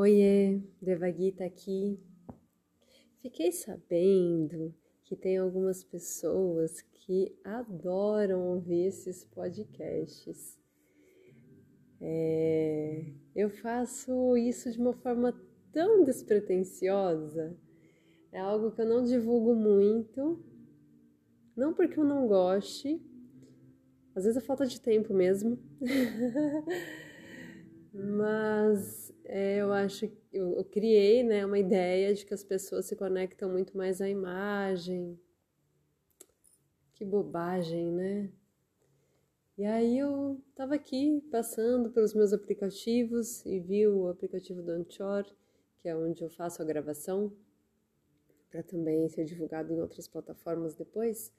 Oiê, Devagita aqui. Fiquei sabendo que tem algumas pessoas que adoram ouvir esses podcasts. É, eu faço isso de uma forma tão despretensiosa, é algo que eu não divulgo muito, não porque eu não goste, às vezes é falta de tempo mesmo. Mas acho eu, eu, criei né, uma ideia de que as pessoas se conectam muito mais à imagem. Que bobagem, né? E aí eu estava aqui passando pelos meus aplicativos e vi o aplicativo do Anchor, que é onde eu faço a gravação, para também ser divulgado em outras plataformas depois.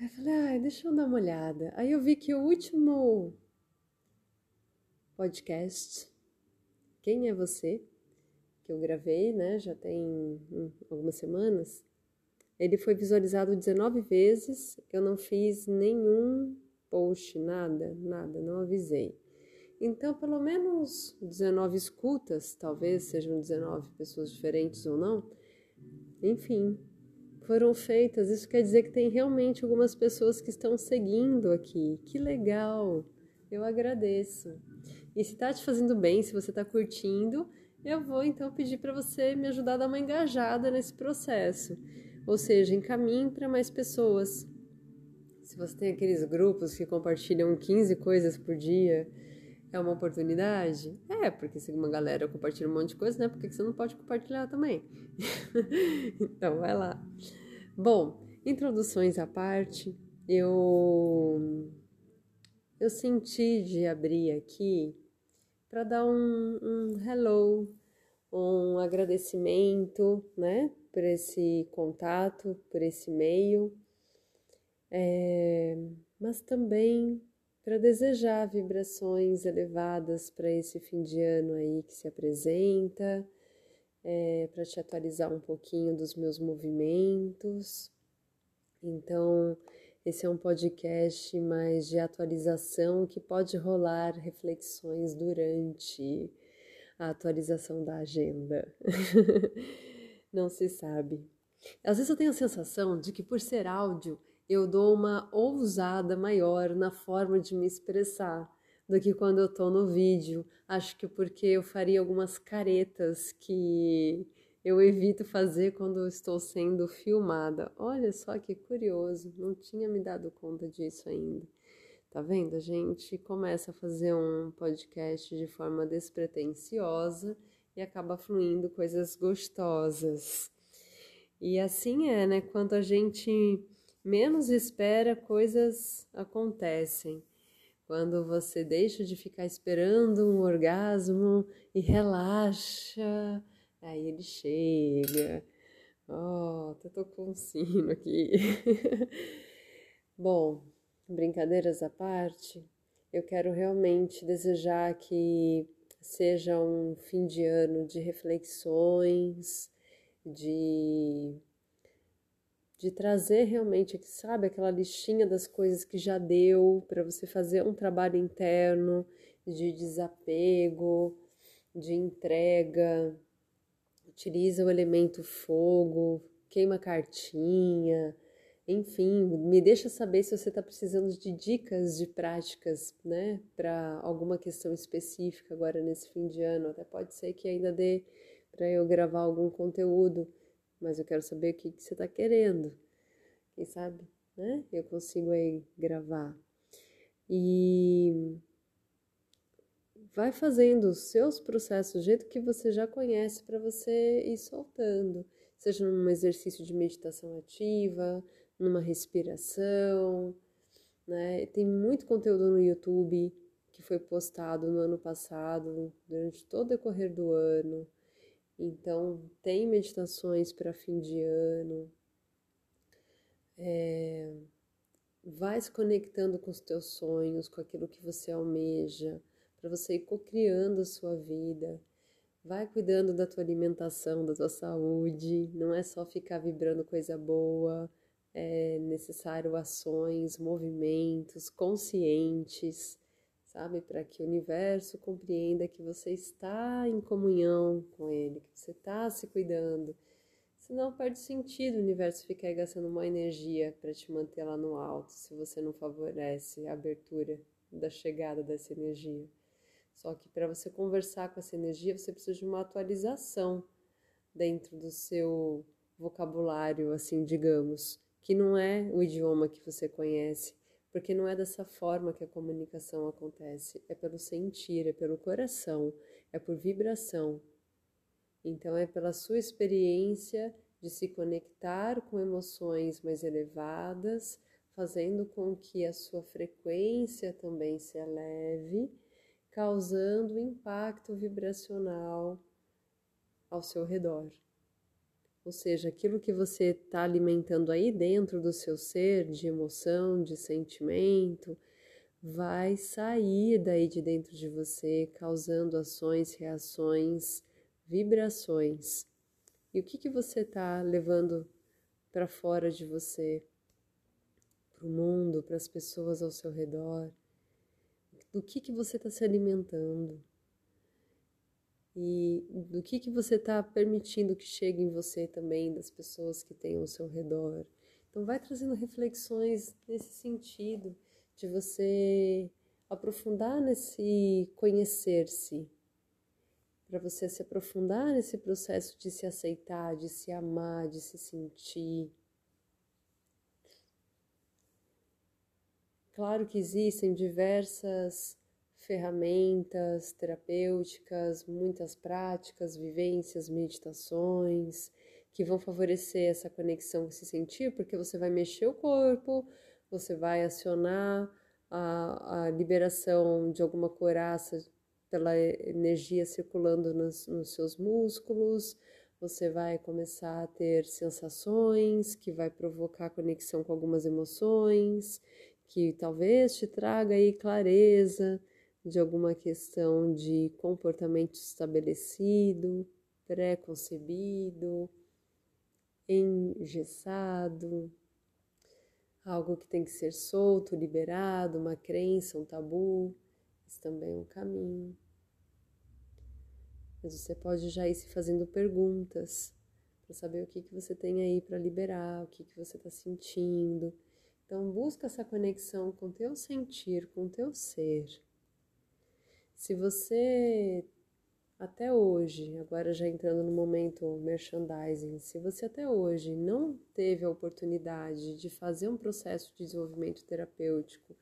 Aí eu falei, ah, deixa eu dar uma olhada. Aí eu vi que o último podcast Quem é Você? que eu gravei, né, já tem hum, algumas semanas, ele foi visualizado 19 vezes, eu não fiz nenhum post, nada, nada, não avisei. Então, pelo menos 19 escutas, talvez sejam 19 pessoas diferentes ou não, enfim, foram feitas. Isso quer dizer que tem realmente algumas pessoas que estão seguindo aqui. Que legal! Eu agradeço. E se está te fazendo bem, se você está curtindo, eu vou então pedir para você me ajudar a dar uma engajada nesse processo. Ou seja, encaminhe para mais pessoas. Se você tem aqueles grupos que compartilham 15 coisas por dia, é uma oportunidade? É, porque se uma galera compartilha um monte de coisa, né? Por que você não pode compartilhar também? então, vai lá. Bom, introduções à parte, eu eu senti de abrir aqui para dar um, um hello, um agradecimento, né, por esse contato, por esse meio, é, mas também para desejar vibrações elevadas para esse fim de ano aí que se apresenta, é, para te atualizar um pouquinho dos meus movimentos. Então, esse é um podcast mais de atualização que pode rolar reflexões durante a atualização da agenda. Não se sabe. Às vezes eu tenho a sensação de que, por ser áudio, eu dou uma ousada maior na forma de me expressar do que quando eu estou no vídeo. Acho que porque eu faria algumas caretas que eu evito fazer quando estou sendo filmada. Olha só que curioso, não tinha me dado conta disso ainda. Tá vendo? A gente começa a fazer um podcast de forma despretensiosa e acaba fluindo coisas gostosas. E assim é, né? Quando a gente menos espera, coisas acontecem. Quando você deixa de ficar esperando um orgasmo e relaxa, Aí ele chega. Ó, oh, até tocou um sino aqui. Bom, brincadeiras à parte, eu quero realmente desejar que seja um fim de ano de reflexões, de de trazer realmente, sabe, aquela listinha das coisas que já deu para você fazer um trabalho interno de desapego, de entrega, utiliza o elemento fogo, queima cartinha, enfim, me deixa saber se você está precisando de dicas de práticas, né, para alguma questão específica agora nesse fim de ano. Até pode ser que ainda dê para eu gravar algum conteúdo, mas eu quero saber o que, que você está querendo. Quem sabe, né? Eu consigo aí gravar. E vai fazendo os seus processos do jeito que você já conhece para você ir soltando, seja num exercício de meditação ativa, numa respiração, né? Tem muito conteúdo no YouTube que foi postado no ano passado, durante todo o decorrer do ano. Então, tem meditações para fim de ano. É, vai se conectando com os teus sonhos, com aquilo que você almeja para você ir co-criando a sua vida. Vai cuidando da tua alimentação, da tua saúde. Não é só ficar vibrando coisa boa. É necessário ações, movimentos conscientes, sabe? Para que o universo compreenda que você está em comunhão com ele, que você está se cuidando. Senão perde sentido o universo ficar gastando uma energia para te manter lá no alto, se você não favorece a abertura da chegada dessa energia. Só que para você conversar com essa energia, você precisa de uma atualização dentro do seu vocabulário, assim, digamos, que não é o idioma que você conhece, porque não é dessa forma que a comunicação acontece, é pelo sentir, é pelo coração, é por vibração. Então é pela sua experiência de se conectar com emoções mais elevadas, fazendo com que a sua frequência também se eleve, causando impacto vibracional ao seu redor. Ou seja, aquilo que você está alimentando aí dentro do seu ser, de emoção, de sentimento, vai sair daí de dentro de você, causando ações, reações, vibrações. E o que, que você está levando para fora de você, para o mundo, para as pessoas ao seu redor? Do que, que você está se alimentando? e do que, que você está permitindo que chegue em você também, das pessoas que têm ao seu redor. Então, vai trazendo reflexões nesse sentido, de você aprofundar nesse conhecer-se, para você se aprofundar nesse processo de se aceitar, de se amar, de se sentir. Claro que existem diversas ferramentas terapêuticas, muitas práticas, vivências, meditações que vão favorecer essa conexão com se sentir, porque você vai mexer o corpo, você vai acionar a, a liberação de alguma coraça pela energia circulando nos, nos seus músculos, você vai começar a ter sensações que vai provocar conexão com algumas emoções, que talvez te traga aí clareza, de alguma questão de comportamento estabelecido, pré-concebido, engessado, algo que tem que ser solto, liberado, uma crença, um tabu, isso também é um caminho. Mas você pode já ir se fazendo perguntas para saber o que, que você tem aí para liberar, o que, que você está sentindo. Então busca essa conexão com teu sentir, com teu ser. Se você até hoje, agora já entrando no momento merchandising, se você até hoje não teve a oportunidade de fazer um processo de desenvolvimento terapêutico,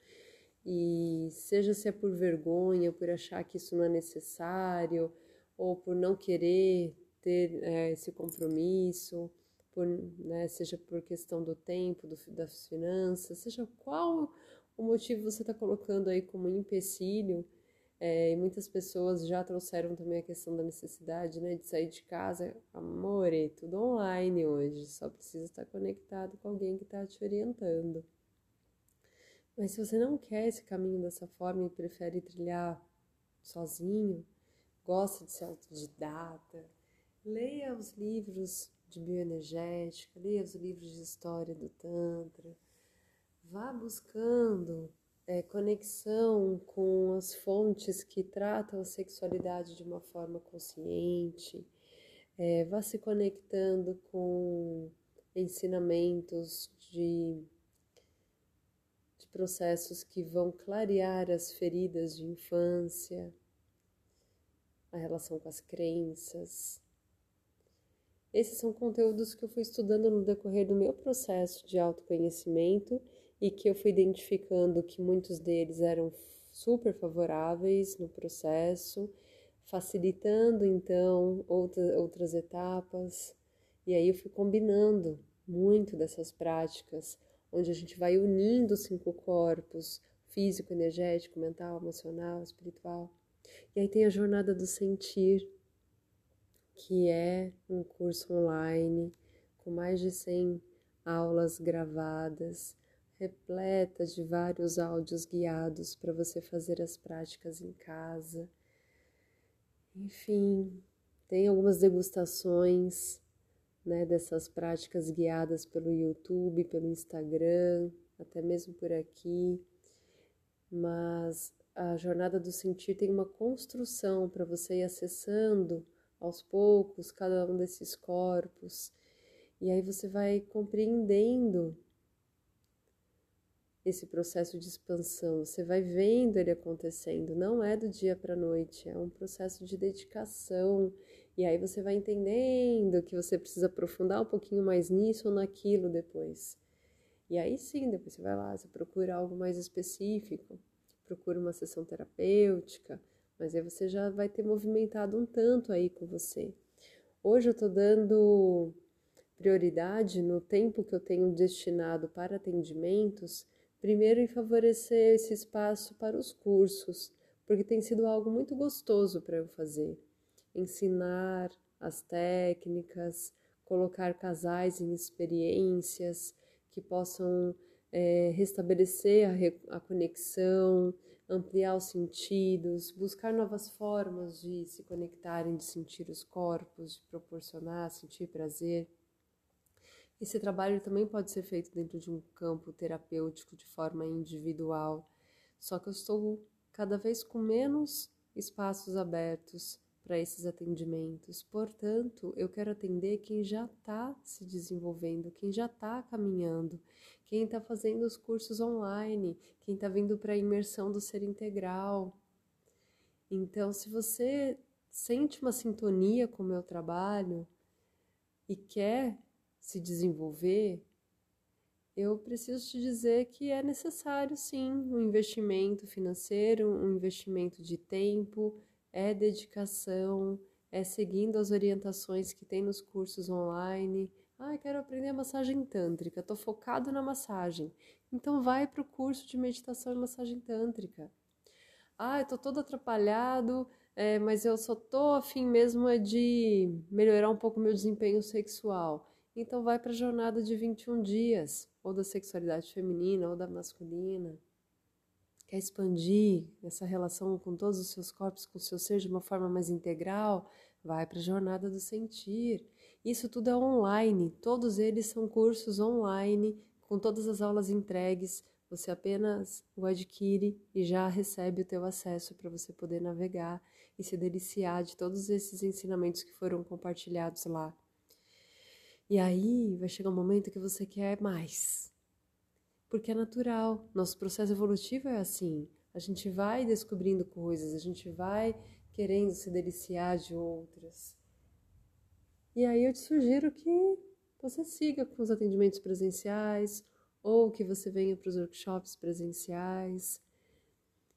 e seja se é por vergonha, por achar que isso não é necessário, ou por não querer ter é, esse compromisso, por, né, seja por questão do tempo, do, das finanças, seja qual o motivo você está colocando aí como empecilho, é, e muitas pessoas já trouxeram também a questão da necessidade né, de sair de casa. Amore, tudo online hoje, só precisa estar conectado com alguém que está te orientando. Mas se você não quer esse caminho dessa forma e prefere trilhar sozinho, gosta de ser autodidata, leia os livros de bioenergética, leia os livros de história do Tantra, vá buscando é, conexão com as fontes que tratam a sexualidade de uma forma consciente, é, vá se conectando com ensinamentos de, de processos que vão clarear as feridas de infância, a relação com as crenças. Esses são conteúdos que eu fui estudando no decorrer do meu processo de autoconhecimento e que eu fui identificando que muitos deles eram super favoráveis no processo, facilitando então outra, outras etapas. E aí eu fui combinando muito dessas práticas, onde a gente vai unindo os cinco corpos físico, energético, mental, emocional, espiritual. E aí tem a jornada do sentir, que é um curso online com mais de 100 aulas gravadas repleta de vários áudios guiados para você fazer as práticas em casa. Enfim, tem algumas degustações né, dessas práticas guiadas pelo YouTube, pelo Instagram, até mesmo por aqui. Mas a jornada do sentir tem uma construção para você ir acessando aos poucos cada um desses corpos. E aí você vai compreendendo esse processo de expansão, você vai vendo ele acontecendo, não é do dia para a noite, é um processo de dedicação. E aí você vai entendendo que você precisa aprofundar um pouquinho mais nisso ou naquilo depois. E aí sim, depois você vai lá, você procura algo mais específico, procura uma sessão terapêutica, mas aí você já vai ter movimentado um tanto aí com você. Hoje eu estou dando prioridade no tempo que eu tenho destinado para atendimentos, primeiro em favorecer esse espaço para os cursos, porque tem sido algo muito gostoso para eu fazer. Ensinar as técnicas, colocar casais em experiências que possam é, restabelecer a, a conexão, ampliar os sentidos, buscar novas formas de se conectarem, de sentir os corpos, de proporcionar, sentir prazer. Esse trabalho também pode ser feito dentro de um campo terapêutico de forma individual, só que eu estou cada vez com menos espaços abertos para esses atendimentos. Portanto, eu quero atender quem já está se desenvolvendo, quem já está caminhando, quem está fazendo os cursos online, quem está vindo para a imersão do ser integral. Então, se você sente uma sintonia com o meu trabalho e quer se desenvolver, eu preciso te dizer que é necessário sim um investimento financeiro, um investimento de tempo, é dedicação, é seguindo as orientações que tem nos cursos online. Ah, quero aprender massagem tântrica, estou focado na massagem. Então vai para o curso de meditação e massagem tântrica. Ah, estou todo atrapalhado, é, mas eu só tô afim mesmo é de melhorar um pouco meu desempenho sexual. Então vai para a jornada de 21 dias, ou da sexualidade feminina ou da masculina quer expandir essa relação com todos os seus corpos, com o seu ser de uma forma mais integral, vai para a jornada do sentir. Isso tudo é online, todos eles são cursos online, com todas as aulas entregues. Você apenas o adquire e já recebe o teu acesso para você poder navegar e se deliciar de todos esses ensinamentos que foram compartilhados lá. E aí vai chegar um momento que você quer mais, porque é natural. Nosso processo evolutivo é assim. A gente vai descobrindo coisas, a gente vai querendo se deliciar de outras. E aí eu te sugiro que você siga com os atendimentos presenciais ou que você venha para os workshops presenciais.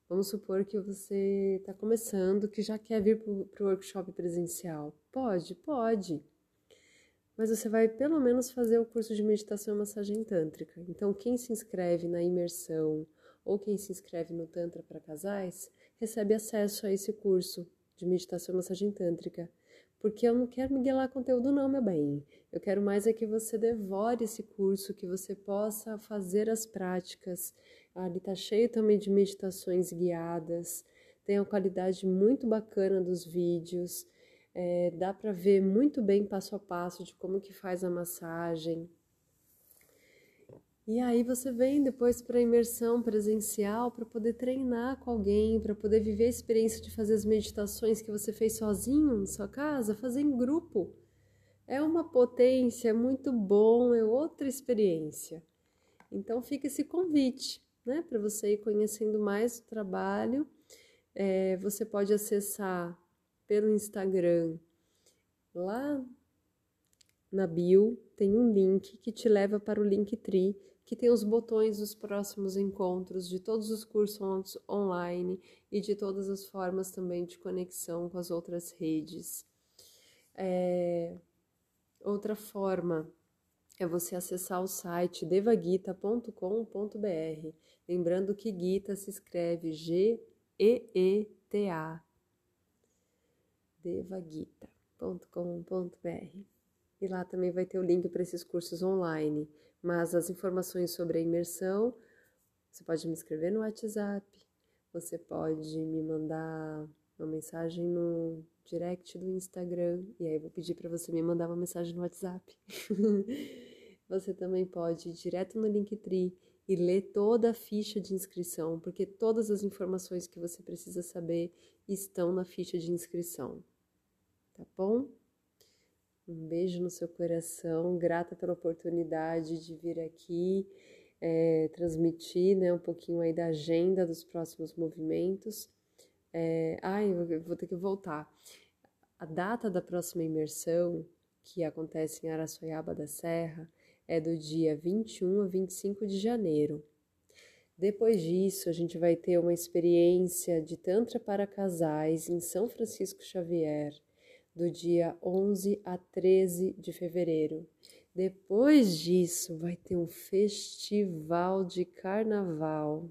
Vamos supor que você está começando, que já quer vir para o workshop presencial. Pode, pode mas você vai pelo menos fazer o curso de meditação e massagem tântrica. Então, quem se inscreve na imersão ou quem se inscreve no Tantra para casais recebe acesso a esse curso de meditação e massagem tântrica. Porque eu não quero miguelar conteúdo, não, meu bem. Eu quero mais é que você devore esse curso, que você possa fazer as práticas. Ali está cheio também de meditações guiadas, tem uma qualidade muito bacana dos vídeos. É, dá para ver muito bem passo a passo de como que faz a massagem. E aí você vem depois para a imersão presencial para poder treinar com alguém, para poder viver a experiência de fazer as meditações que você fez sozinho na sua casa, fazer em grupo. É uma potência, é muito bom, é outra experiência. Então fica esse convite, né, para você ir conhecendo mais o trabalho. É, você pode acessar pelo Instagram. Lá na bio tem um link que te leva para o Linktree, que tem os botões dos próximos encontros, de todos os cursos online e de todas as formas também de conexão com as outras redes. É... Outra forma é você acessar o site devagita.com.br. Lembrando que Gita se escreve G-E-E-T-A devagita.com.br. E lá também vai ter o link para esses cursos online. Mas as informações sobre a imersão, você pode me escrever no WhatsApp, você pode me mandar uma mensagem no direct do Instagram, e aí eu vou pedir para você me mandar uma mensagem no WhatsApp. você também pode ir direto no Linktree e ler toda a ficha de inscrição, porque todas as informações que você precisa saber estão na ficha de inscrição. Tá bom? Um beijo no seu coração, grata pela oportunidade de vir aqui é, transmitir né, um pouquinho aí da agenda dos próximos movimentos. É, ai, vou ter que voltar. A data da próxima imersão, que acontece em Araçoiaba da Serra, é do dia 21 a 25 de janeiro. Depois disso, a gente vai ter uma experiência de Tantra para casais em São Francisco Xavier do dia 11 a 13 de fevereiro. Depois disso, vai ter um festival de carnaval.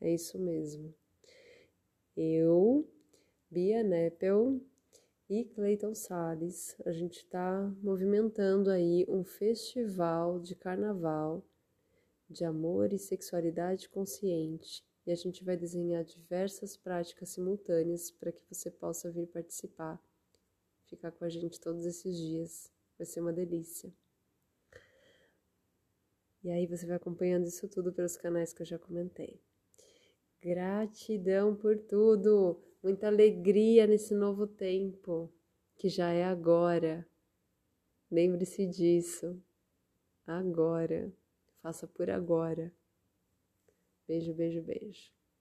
É isso mesmo. Eu, Bia Neppel e Cleiton Salles, a gente está movimentando aí um festival de carnaval de amor e sexualidade consciente. E a gente vai desenhar diversas práticas simultâneas para que você possa vir participar ficar com a gente todos esses dias. Vai ser uma delícia. E aí você vai acompanhando isso tudo pelos canais que eu já comentei. Gratidão por tudo, muita alegria nesse novo tempo, que já é agora. Lembre-se disso. Agora. Faça por agora. Beijo, beijo, beijo.